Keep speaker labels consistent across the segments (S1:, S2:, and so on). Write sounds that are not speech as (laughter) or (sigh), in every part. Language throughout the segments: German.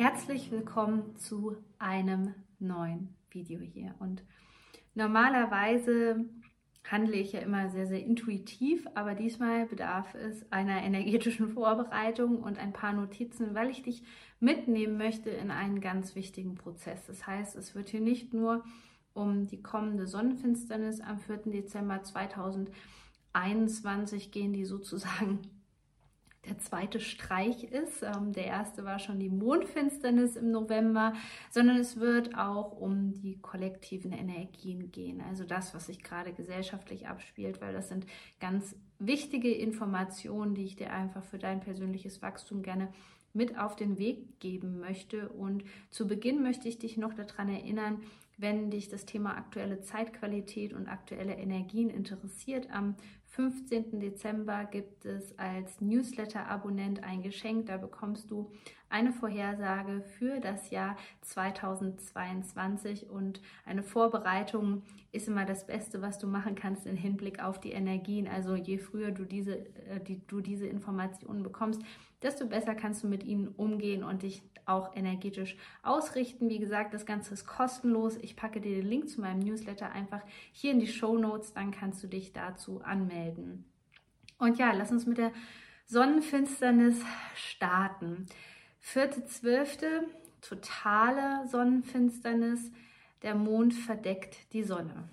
S1: Herzlich willkommen zu einem neuen Video hier. Und normalerweise handle ich ja immer sehr, sehr intuitiv, aber diesmal bedarf es einer energetischen Vorbereitung und ein paar Notizen, weil ich dich mitnehmen möchte in einen ganz wichtigen Prozess. Das heißt, es wird hier nicht nur um die kommende Sonnenfinsternis am 4. Dezember 2021 gehen, die sozusagen der zweite Streich ist. Ähm, der erste war schon die Mondfinsternis im November, sondern es wird auch um die kollektiven Energien gehen. Also das, was sich gerade gesellschaftlich abspielt, weil das sind ganz wichtige Informationen, die ich dir einfach für dein persönliches Wachstum gerne mit auf den Weg geben möchte. Und zu Beginn möchte ich dich noch daran erinnern, wenn dich das Thema aktuelle Zeitqualität und aktuelle Energien interessiert, am 15. Dezember gibt es als Newsletter-Abonnent ein Geschenk. Da bekommst du eine Vorhersage für das Jahr 2022 und eine Vorbereitung ist immer das Beste, was du machen kannst im Hinblick auf die Energien. Also je früher du diese, äh, die, du diese Informationen bekommst, desto besser kannst du mit ihnen umgehen und dich auch energetisch ausrichten. Wie gesagt, das Ganze ist kostenlos. Ich packe dir den Link zu meinem Newsletter einfach hier in die Show Notes, dann kannst du dich dazu anmelden. Und ja, lass uns mit der Sonnenfinsternis starten. 4.12. totale Sonnenfinsternis. Der Mond verdeckt die Sonne.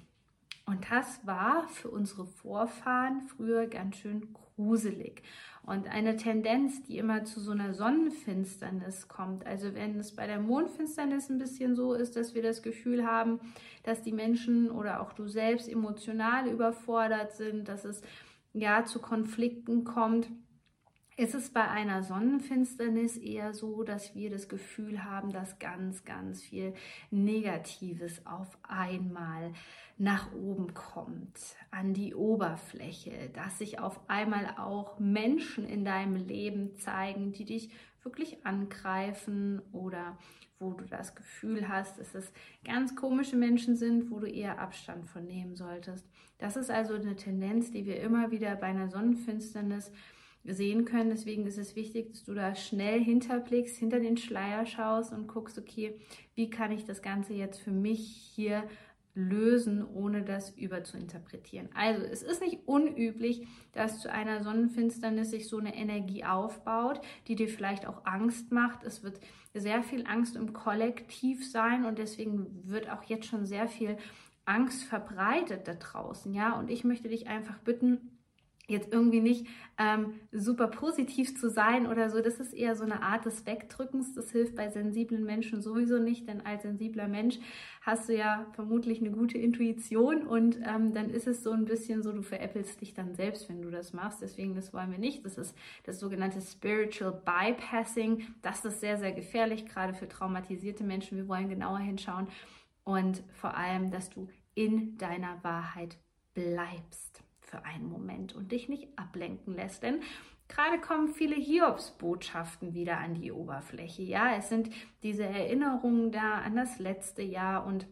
S1: Und das war für unsere Vorfahren früher ganz schön gruselig. Und eine Tendenz, die immer zu so einer Sonnenfinsternis kommt, also wenn es bei der Mondfinsternis ein bisschen so ist, dass wir das Gefühl haben, dass die Menschen oder auch du selbst emotional überfordert sind, dass es ja zu Konflikten kommt, ist es bei einer Sonnenfinsternis eher so, dass wir das Gefühl haben, dass ganz, ganz viel Negatives auf einmal nach oben kommt, an die Oberfläche, dass sich auf einmal auch Menschen in deinem Leben zeigen, die dich wirklich angreifen oder wo du das Gefühl hast, dass es ganz komische Menschen sind, wo du eher Abstand von nehmen solltest. Das ist also eine Tendenz, die wir immer wieder bei einer Sonnenfinsternis sehen können. Deswegen ist es wichtig, dass du da schnell hinterblickst, hinter den Schleier schaust und guckst, okay, wie kann ich das Ganze jetzt für mich hier lösen, ohne das überzuinterpretieren. Also es ist nicht unüblich, dass zu einer Sonnenfinsternis sich so eine Energie aufbaut, die dir vielleicht auch Angst macht. Es wird sehr viel Angst im Kollektiv sein und deswegen wird auch jetzt schon sehr viel Angst verbreitet da draußen, ja. Und ich möchte dich einfach bitten, jetzt irgendwie nicht ähm, super positiv zu sein oder so. Das ist eher so eine Art des Wegdrückens. Das hilft bei sensiblen Menschen sowieso nicht, denn als sensibler Mensch hast du ja vermutlich eine gute Intuition und ähm, dann ist es so ein bisschen so, du veräppelst dich dann selbst, wenn du das machst. Deswegen, das wollen wir nicht. Das ist das sogenannte Spiritual Bypassing. Das ist sehr, sehr gefährlich, gerade für traumatisierte Menschen. Wir wollen genauer hinschauen und vor allem, dass du in deiner Wahrheit bleibst für einen Moment und dich nicht ablenken lässt. Denn gerade kommen viele Hiobsbotschaften wieder an die Oberfläche. Ja, es sind diese Erinnerungen da an das letzte Jahr und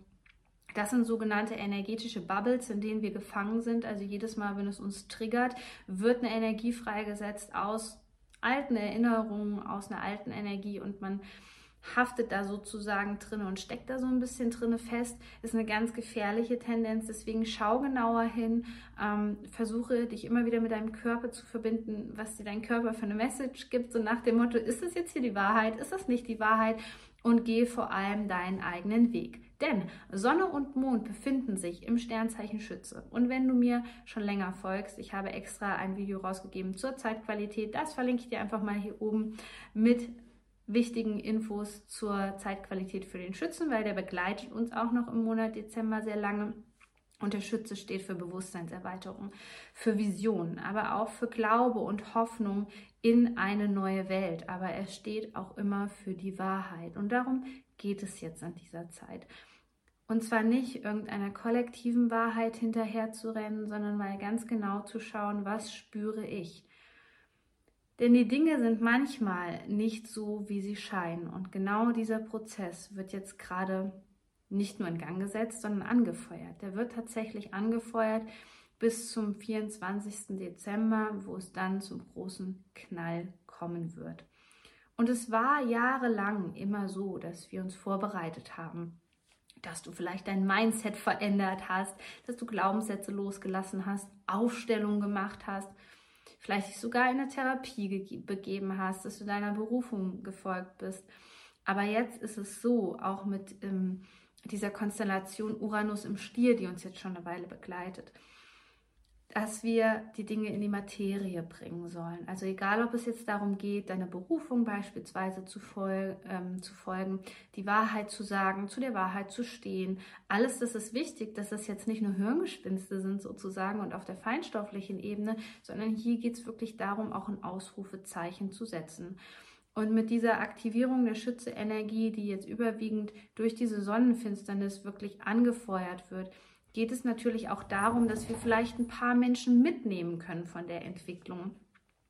S1: das sind sogenannte energetische Bubbles, in denen wir gefangen sind. Also jedes Mal, wenn es uns triggert, wird eine Energie freigesetzt aus alten Erinnerungen, aus einer alten Energie und man haftet da sozusagen drin und steckt da so ein bisschen drin fest, ist eine ganz gefährliche Tendenz. Deswegen schau genauer hin, ähm, versuche dich immer wieder mit deinem Körper zu verbinden, was dir dein Körper für eine Message gibt, so nach dem Motto, ist das jetzt hier die Wahrheit, ist das nicht die Wahrheit? Und gehe vor allem deinen eigenen Weg. Denn Sonne und Mond befinden sich im Sternzeichen Schütze. Und wenn du mir schon länger folgst, ich habe extra ein Video rausgegeben zur Zeitqualität, das verlinke ich dir einfach mal hier oben mit wichtigen Infos zur Zeitqualität für den Schützen, weil der begleitet uns auch noch im Monat Dezember sehr lange. Und der Schütze steht für Bewusstseinserweiterung, für Visionen, aber auch für Glaube und Hoffnung in eine neue Welt. Aber er steht auch immer für die Wahrheit. Und darum geht es jetzt an dieser Zeit. Und zwar nicht irgendeiner kollektiven Wahrheit hinterher zu rennen, sondern mal ganz genau zu schauen, was spüre ich. Denn die Dinge sind manchmal nicht so, wie sie scheinen. Und genau dieser Prozess wird jetzt gerade nicht nur in Gang gesetzt, sondern angefeuert. Der wird tatsächlich angefeuert bis zum 24. Dezember, wo es dann zum großen Knall kommen wird. Und es war jahrelang immer so, dass wir uns vorbereitet haben, dass du vielleicht dein Mindset verändert hast, dass du Glaubenssätze losgelassen hast, Aufstellungen gemacht hast, vielleicht dich sogar in eine Therapie begeben hast, dass du deiner Berufung gefolgt bist. Aber jetzt ist es so, auch mit ähm, dieser Konstellation Uranus im Stier, die uns jetzt schon eine Weile begleitet, dass wir die Dinge in die Materie bringen sollen. Also egal, ob es jetzt darum geht, deiner Berufung beispielsweise zu, fol ähm, zu folgen, die Wahrheit zu sagen, zu der Wahrheit zu stehen. Alles das ist wichtig, dass das jetzt nicht nur Hirngespinste sind sozusagen und auf der feinstofflichen Ebene, sondern hier geht es wirklich darum, auch ein Ausrufezeichen zu setzen. Und mit dieser Aktivierung der Schütze-Energie, die jetzt überwiegend durch diese Sonnenfinsternis wirklich angefeuert wird, geht es natürlich auch darum, dass wir vielleicht ein paar Menschen mitnehmen können von der Entwicklung.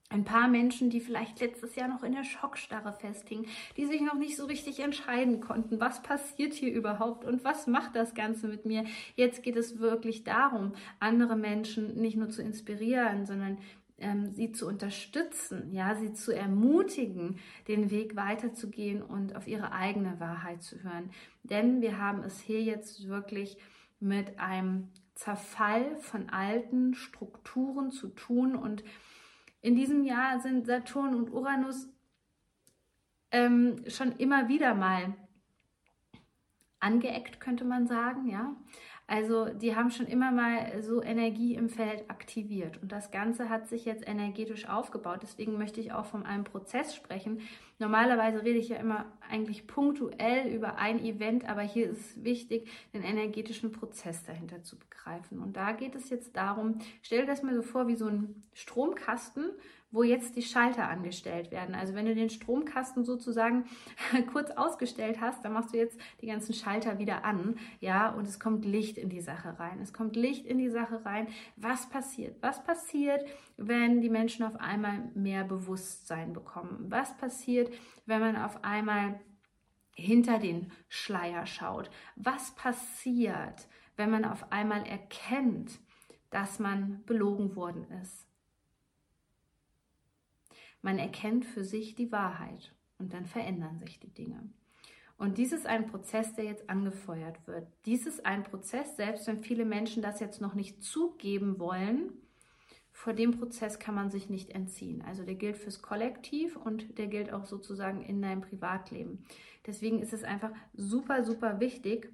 S1: Ein paar Menschen, die vielleicht letztes Jahr noch in der Schockstarre festhingen, die sich noch nicht so richtig entscheiden konnten, was passiert hier überhaupt und was macht das Ganze mit mir. Jetzt geht es wirklich darum, andere Menschen nicht nur zu inspirieren, sondern ähm, sie zu unterstützen, ja, sie zu ermutigen, den Weg weiterzugehen und auf ihre eigene Wahrheit zu hören. Denn wir haben es hier jetzt wirklich mit einem Zerfall von alten Strukturen zu tun. Und in diesem Jahr sind Saturn und Uranus ähm, schon immer wieder mal angeeckt, könnte man sagen, ja. Also die haben schon immer mal so Energie im Feld aktiviert und das Ganze hat sich jetzt energetisch aufgebaut. Deswegen möchte ich auch von einem Prozess sprechen. Normalerweise rede ich ja immer eigentlich punktuell über ein Event, aber hier ist es wichtig, den energetischen Prozess dahinter zu begreifen. Und da geht es jetzt darum, stell dir das mal so vor wie so ein Stromkasten wo jetzt die Schalter angestellt werden. Also wenn du den Stromkasten sozusagen (laughs) kurz ausgestellt hast, dann machst du jetzt die ganzen Schalter wieder an, ja, und es kommt Licht in die Sache rein. Es kommt Licht in die Sache rein. Was passiert? Was passiert, wenn die Menschen auf einmal mehr Bewusstsein bekommen? Was passiert, wenn man auf einmal hinter den Schleier schaut? Was passiert, wenn man auf einmal erkennt, dass man belogen worden ist? Man erkennt für sich die Wahrheit und dann verändern sich die Dinge. Und dies ist ein Prozess, der jetzt angefeuert wird. Dies ist ein Prozess, selbst wenn viele Menschen das jetzt noch nicht zugeben wollen, vor dem Prozess kann man sich nicht entziehen. Also der gilt fürs Kollektiv und der gilt auch sozusagen in deinem Privatleben. Deswegen ist es einfach super, super wichtig,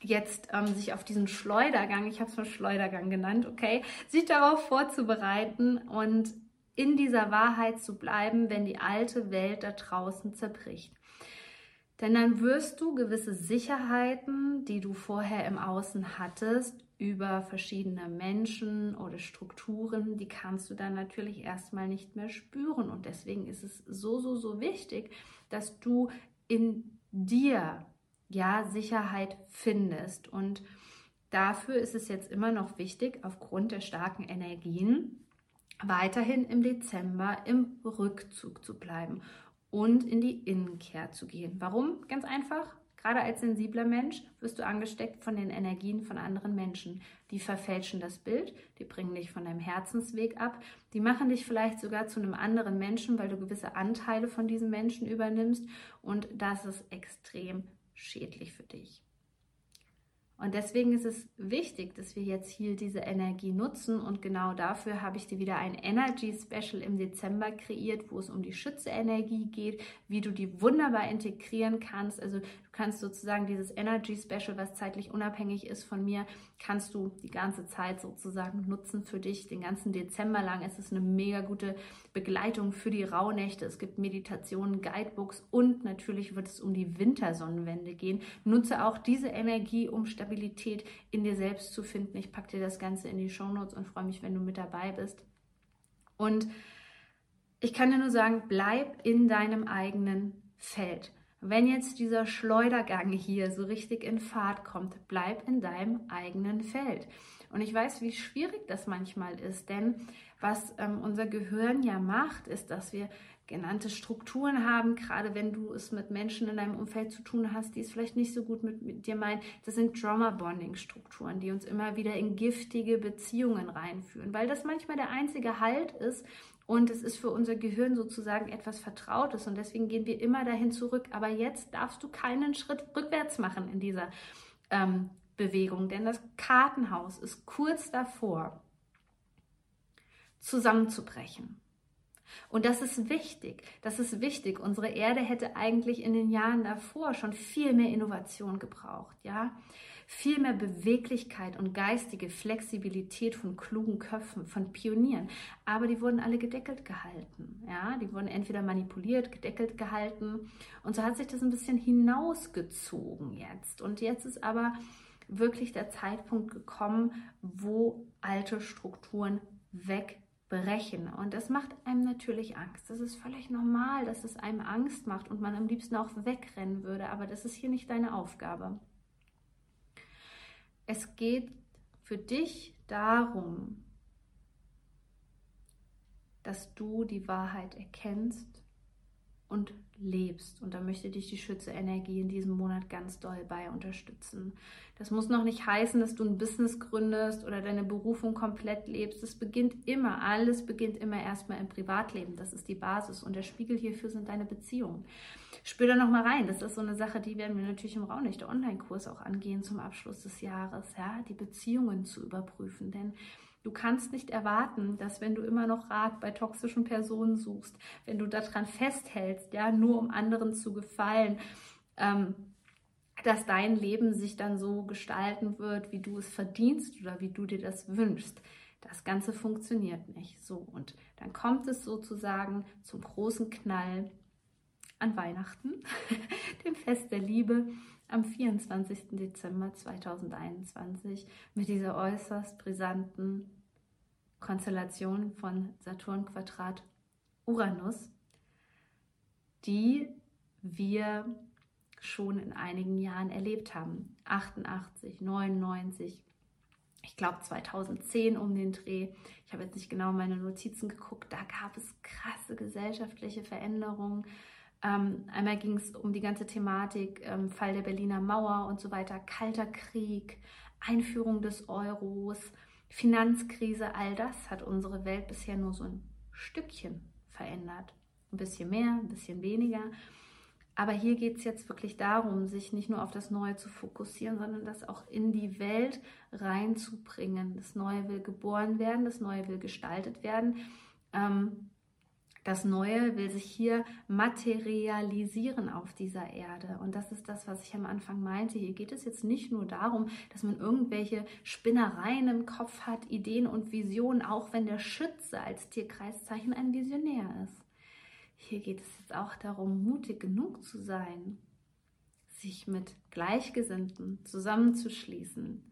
S1: jetzt ähm, sich auf diesen Schleudergang, ich habe es mal Schleudergang genannt, okay, sich darauf vorzubereiten und in dieser Wahrheit zu bleiben, wenn die alte Welt da draußen zerbricht. Denn dann wirst du gewisse Sicherheiten, die du vorher im Außen hattest, über verschiedene Menschen oder Strukturen, die kannst du dann natürlich erstmal nicht mehr spüren. Und deswegen ist es so, so, so wichtig, dass du in dir ja Sicherheit findest. Und dafür ist es jetzt immer noch wichtig, aufgrund der starken Energien, weiterhin im Dezember im Rückzug zu bleiben und in die Innenkehr zu gehen. Warum? Ganz einfach. Gerade als sensibler Mensch wirst du angesteckt von den Energien von anderen Menschen. Die verfälschen das Bild, die bringen dich von deinem Herzensweg ab, die machen dich vielleicht sogar zu einem anderen Menschen, weil du gewisse Anteile von diesen Menschen übernimmst und das ist extrem schädlich für dich. Und deswegen ist es wichtig, dass wir jetzt hier diese Energie nutzen. Und genau dafür habe ich dir wieder ein Energy Special im Dezember kreiert, wo es um die Schütze-Energie geht, wie du die wunderbar integrieren kannst. Also du kannst sozusagen dieses Energy Special, was zeitlich unabhängig ist von mir, kannst du die ganze Zeit sozusagen nutzen für dich. Den ganzen Dezember lang Es ist eine mega gute Begleitung für die Rauhnächte. Es gibt Meditationen, Guidebooks und natürlich wird es um die Wintersonnenwende gehen. Nutze auch diese Energie, um Stabilität in dir selbst zu finden. Ich packe dir das Ganze in die Shownotes und freue mich, wenn du mit dabei bist. Und ich kann dir nur sagen, bleib in deinem eigenen Feld. Wenn jetzt dieser Schleudergang hier so richtig in Fahrt kommt, bleib in deinem eigenen Feld. Und ich weiß, wie schwierig das manchmal ist, denn was ähm, unser Gehirn ja macht, ist, dass wir genannte Strukturen haben, gerade wenn du es mit Menschen in deinem Umfeld zu tun hast, die es vielleicht nicht so gut mit, mit dir meinen. Das sind Trauma-Bonding-Strukturen, die uns immer wieder in giftige Beziehungen reinführen, weil das manchmal der einzige Halt ist, Und es ist für unser Gehirn sozusagen etwas Vertrautes und deswegen gehen wir immer dahin zurück. Aber jetzt darfst du keinen Schritt rückwärts machen in dieser ähm, Bewegung, denn das Kartenhaus ist kurz davor, zusammenzubrechen. Und das ist wichtig. Das ist wichtig. Unsere Erde hätte eigentlich in den Jahren davor schon viel mehr Innovation gebraucht, ja? viel mehr Beweglichkeit und geistige Flexibilität von klugen Köpfen, von Pionieren. Aber die wurden alle gedeckelt gehalten. Ja? Die wurden entweder manipuliert, gedeckelt gehalten. Und so hat sich das ein bisschen hinausgezogen jetzt. Und jetzt ist aber wirklich der Zeitpunkt gekommen, wo alte Strukturen wegbrechen. Und das macht einem natürlich Angst. Das ist völlig normal, dass es einem Angst macht und man am liebsten auch wegrennen würde. Aber das ist hier nicht deine Aufgabe. Es geht für dich darum, dass du die Wahrheit erkennst und lebst. Und da möchte dich die Schütze-Energie in diesem Monat ganz doll bei unterstützen. Das muss noch nicht heißen, dass du ein Business gründest oder deine Berufung komplett lebst. Es beginnt immer, alles beginnt immer erstmal im Privatleben. Das ist die Basis. Und der Spiegel hierfür sind deine Beziehungen. Spür da nochmal rein. Das ist so eine Sache, die werden wir natürlich im Raunichter Online-Kurs auch angehen zum Abschluss des Jahres. Ja, die Beziehungen zu überprüfen. Denn Du kannst nicht erwarten, dass wenn du immer noch Rat bei toxischen Personen suchst, wenn du daran festhältst, ja, nur um anderen zu gefallen, ähm, dass dein Leben sich dann so gestalten wird, wie du es verdienst oder wie du dir das wünschst. Das Ganze funktioniert nicht so. Und dann kommt es sozusagen zum großen Knall an Weihnachten, (laughs) dem Fest der Liebe am 24. Dezember 2021 mit dieser äußerst brisanten Konstellation von Saturn Quadrat Uranus, die wir schon in einigen Jahren erlebt haben. 88, 99, ich glaube 2010 um den Dreh. Ich habe jetzt nicht genau meine Notizen geguckt. Da gab es krasse gesellschaftliche Veränderungen. Ähm, einmal ging es um die ganze Thematik, ähm, Fall der Berliner Mauer und so weiter, Kalter Krieg, Einführung des Euros, Finanzkrise, all das hat unsere Welt bisher nur so ein Stückchen verändert. Ein bisschen mehr, ein bisschen weniger. Aber hier geht es jetzt wirklich darum, sich nicht nur auf das Neue zu fokussieren, sondern das auch in die Welt reinzubringen. Das Neue will geboren werden, das Neue will gestaltet werden. Ähm, das Neue will sich hier materialisieren auf dieser Erde. Und das ist das, was ich am Anfang meinte. Hier geht es jetzt nicht nur darum, dass man irgendwelche Spinnereien im Kopf hat, Ideen und Visionen, auch wenn der Schütze als Tierkreiszeichen ein Visionär ist. Hier geht es jetzt auch darum, mutig genug zu sein, sich mit Gleichgesinnten zusammenzuschließen,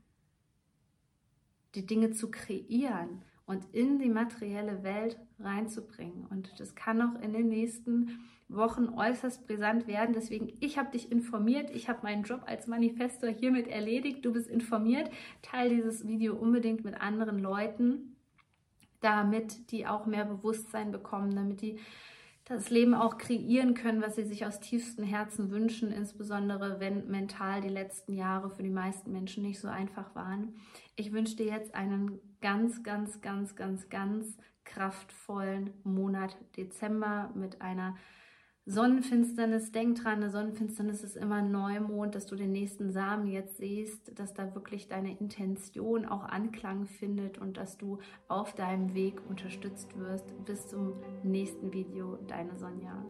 S1: die Dinge zu kreieren und in die materielle Welt reinzubringen. Und das kann auch in den nächsten Wochen äußerst brisant werden. Deswegen, ich habe dich informiert. Ich habe meinen Job als Manifestor hiermit erledigt. Du bist informiert. Teil dieses Video unbedingt mit anderen Leuten, damit die auch mehr Bewusstsein bekommen, damit die das Leben auch kreieren können, was sie sich aus tiefstem Herzen wünschen, insbesondere wenn mental die letzten Jahre für die meisten Menschen nicht so einfach waren. Ich wünsche dir jetzt einen ganz, ganz, ganz, ganz, ganz kraftvollen Monat Dezember mit einer Sonnenfinsternis. Denk dran, eine Sonnenfinsternis ist immer Neumond, dass du den nächsten Samen jetzt siehst, dass da wirklich deine Intention auch Anklang findet und dass du auf deinem Weg unterstützt wirst. Bis zum nächsten Video, deine Sonja.